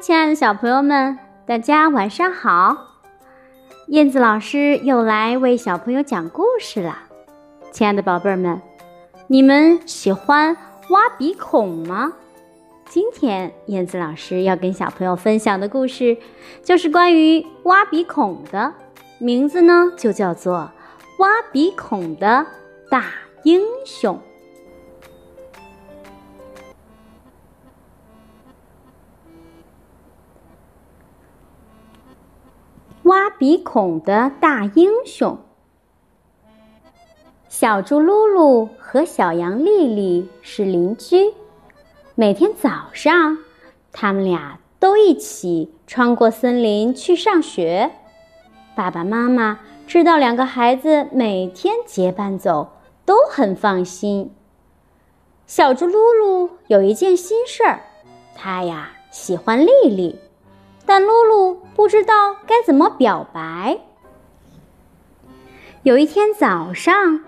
亲爱的小朋友们，大家晚上好！燕子老师又来为小朋友讲故事了。亲爱的宝贝儿们，你们喜欢挖鼻孔吗？今天燕子老师要跟小朋友分享的故事就是关于挖鼻孔的，名字呢就叫做《挖鼻孔的大英雄》。挖鼻孔的大英雄。小猪噜噜和小羊丽丽是邻居，每天早上，他们俩都一起穿过森林去上学。爸爸妈妈知道两个孩子每天结伴走，都很放心。小猪噜噜有一件心事儿，他呀喜欢丽丽。但露露不知道该怎么表白。有一天早上，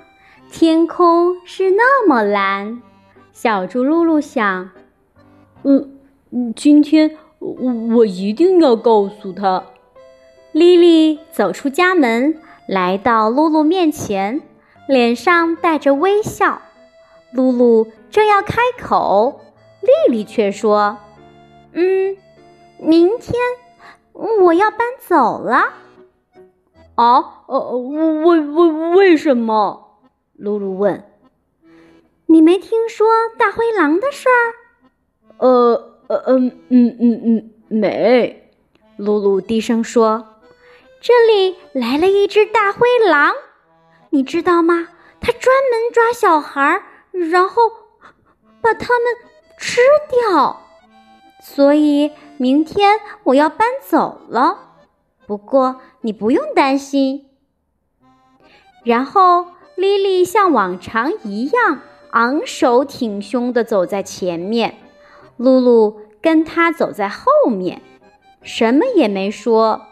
天空是那么蓝，小猪露露想：“嗯，今天我我一定要告诉他。”丽丽走出家门，来到露露面前，脸上带着微笑。露露正要开口，丽丽却说：“嗯。”明天我要搬走了。啊，呃，为为为什么？露露问。你没听说大灰狼的事儿？呃呃嗯嗯嗯嗯没。露露低声说：“这里来了一只大灰狼，你知道吗？它专门抓小孩，然后把他们吃掉。所以。”明天我要搬走了，不过你不用担心。然后莉莉像往常一样昂首挺胸地走在前面，露露跟她走在后面，什么也没说，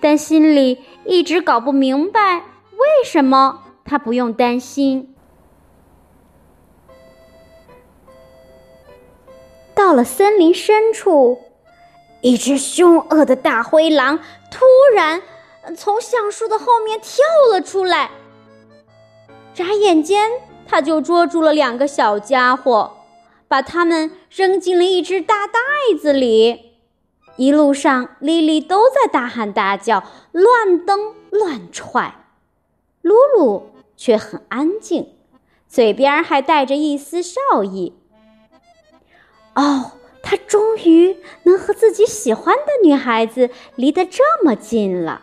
但心里一直搞不明白为什么她不用担心。到了森林深处。一只凶恶的大灰狼突然从橡树的后面跳了出来，眨眼间，他就捉住了两个小家伙，把他们扔进了一只大袋子里。一路上，莉莉都在大喊大叫，乱蹬乱踹，露露却很安静，嘴边还带着一丝笑意。哦。他终于能和自己喜欢的女孩子离得这么近了。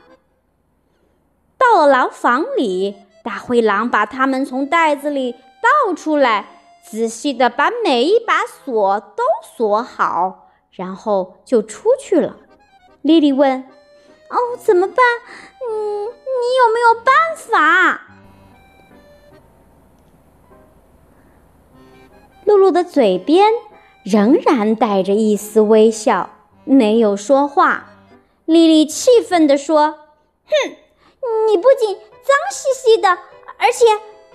到了牢房里，大灰狼把他们从袋子里倒出来，仔细的把每一把锁都锁好，然后就出去了。莉莉问：“哦，怎么办？嗯，你有没有办法？”露露的嘴边。仍然带着一丝微笑，没有说话。丽丽气愤地说：“哼，你不仅脏兮兮的，而且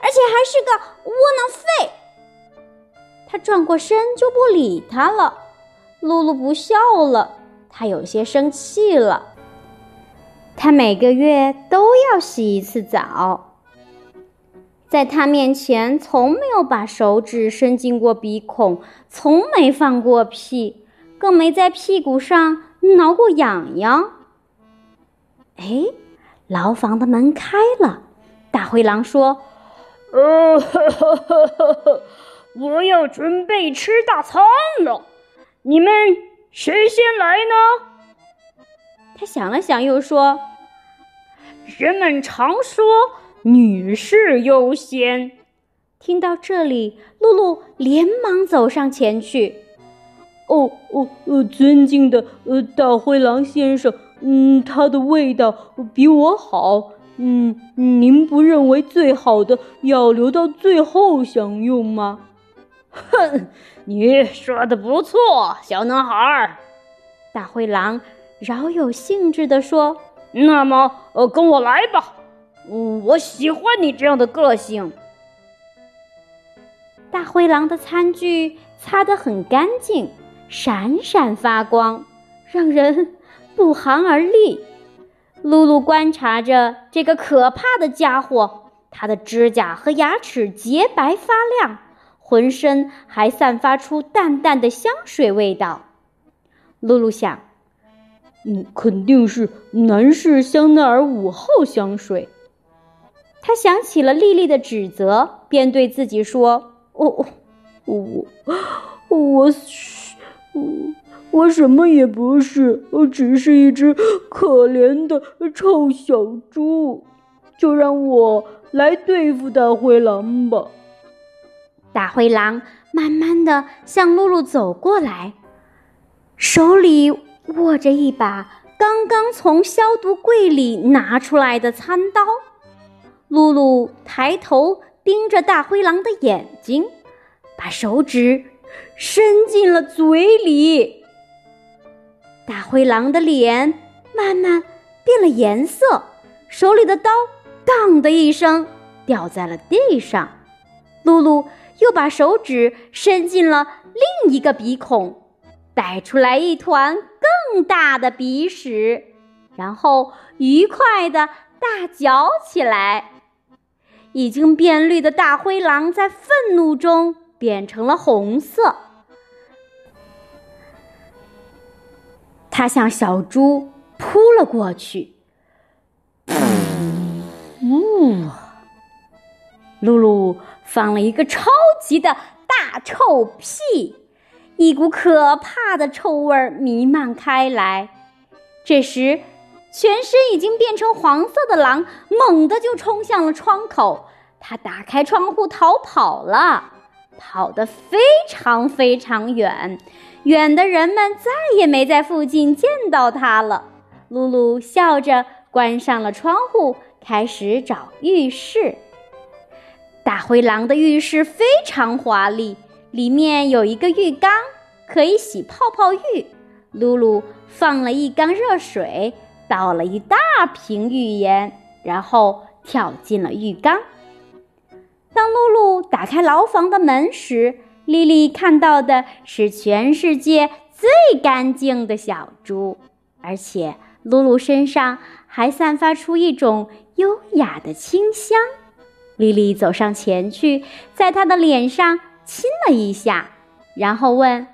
而且还是个窝囊废。”她转过身就不理他了。露露不笑了，她有些生气了。她每个月都要洗一次澡。在他面前，从没有把手指伸进过鼻孔，从没放过屁，更没在屁股上挠过痒痒。哎，牢房的门开了，大灰狼说：“呃，我要准备吃大餐了，你们谁先来呢？”他想了想，又说：“人们常说。”女士优先。听到这里，露露连忙走上前去。哦哦呃，尊敬的呃大灰狼先生，嗯，它的味道比我好。嗯，您不认为最好的要留到最后享用吗？哼，你说的不错，小男孩。大灰狼饶有兴致地说：“那么，呃，跟我来吧。”嗯，我喜欢你这样的个性。大灰狼的餐具擦得很干净，闪闪发光，让人不寒而栗。露露观察着这个可怕的家伙，他的指甲和牙齿洁白发亮，浑身还散发出淡淡的香水味道。露露想：“嗯，肯定是男士香奈儿五号香水。”他想起了丽丽的指责，便对自己说：“哦，我，我是，我。”我什么也不是，我只是一只可怜的臭小猪，就让我来对付大灰狼吧。大灰狼慢慢的向露露走过来，手里握着一把刚刚从消毒柜里拿出来的餐刀。露露抬头盯着大灰狼的眼睛，把手指伸进了嘴里。大灰狼的脸慢慢变了颜色，手里的刀“当”的一声掉在了地上。露露又把手指伸进了另一个鼻孔，带出来一团更大的鼻屎，然后愉快地大嚼起来。已经变绿的大灰狼在愤怒中变成了红色。他向小猪扑了过去，呜！露露放了一个超级的大臭屁，一股可怕的臭味弥漫开来。这时，全身已经变成黄色的狼猛地就冲向了窗口，他打开窗户逃跑了，跑得非常非常远。远的人们再也没在附近见到它了。露露笑着关上了窗户，开始找浴室。大灰狼的浴室非常华丽，里面有一个浴缸，可以洗泡泡浴。露露放了一缸热水，倒了一大瓶浴盐，然后跳进了浴缸。当露露打开牢房的门时，丽丽看到的是全世界最干净的小猪，而且露露身上还散发出一种优雅的清香。丽丽走上前去，在她的脸上亲了一下，然后问：“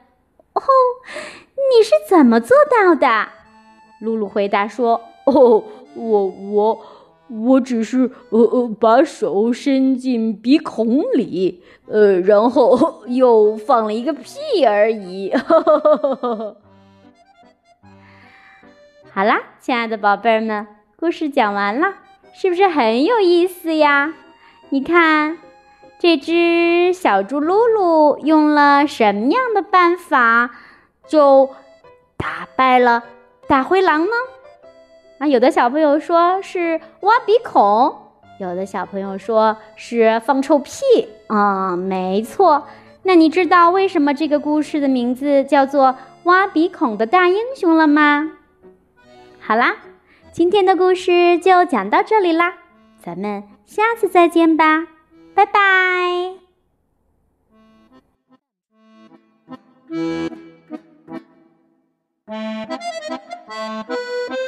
哦，你是怎么做到的？”露露回答说：“哦，我我。”我只是呃呃把手伸进鼻孔里，呃，然后 又放了一个屁而已。好啦，亲爱的宝贝儿们，故事讲完了，是不是很有意思呀？你看，这只小猪露露用了什么样的办法，就打败了大灰狼呢？啊，有的小朋友说是挖鼻孔，有的小朋友说是放臭屁。啊，没错。那你知道为什么这个故事的名字叫做《挖鼻孔的大英雄》了吗？好啦，今天的故事就讲到这里啦，咱们下次再见吧，拜拜。Música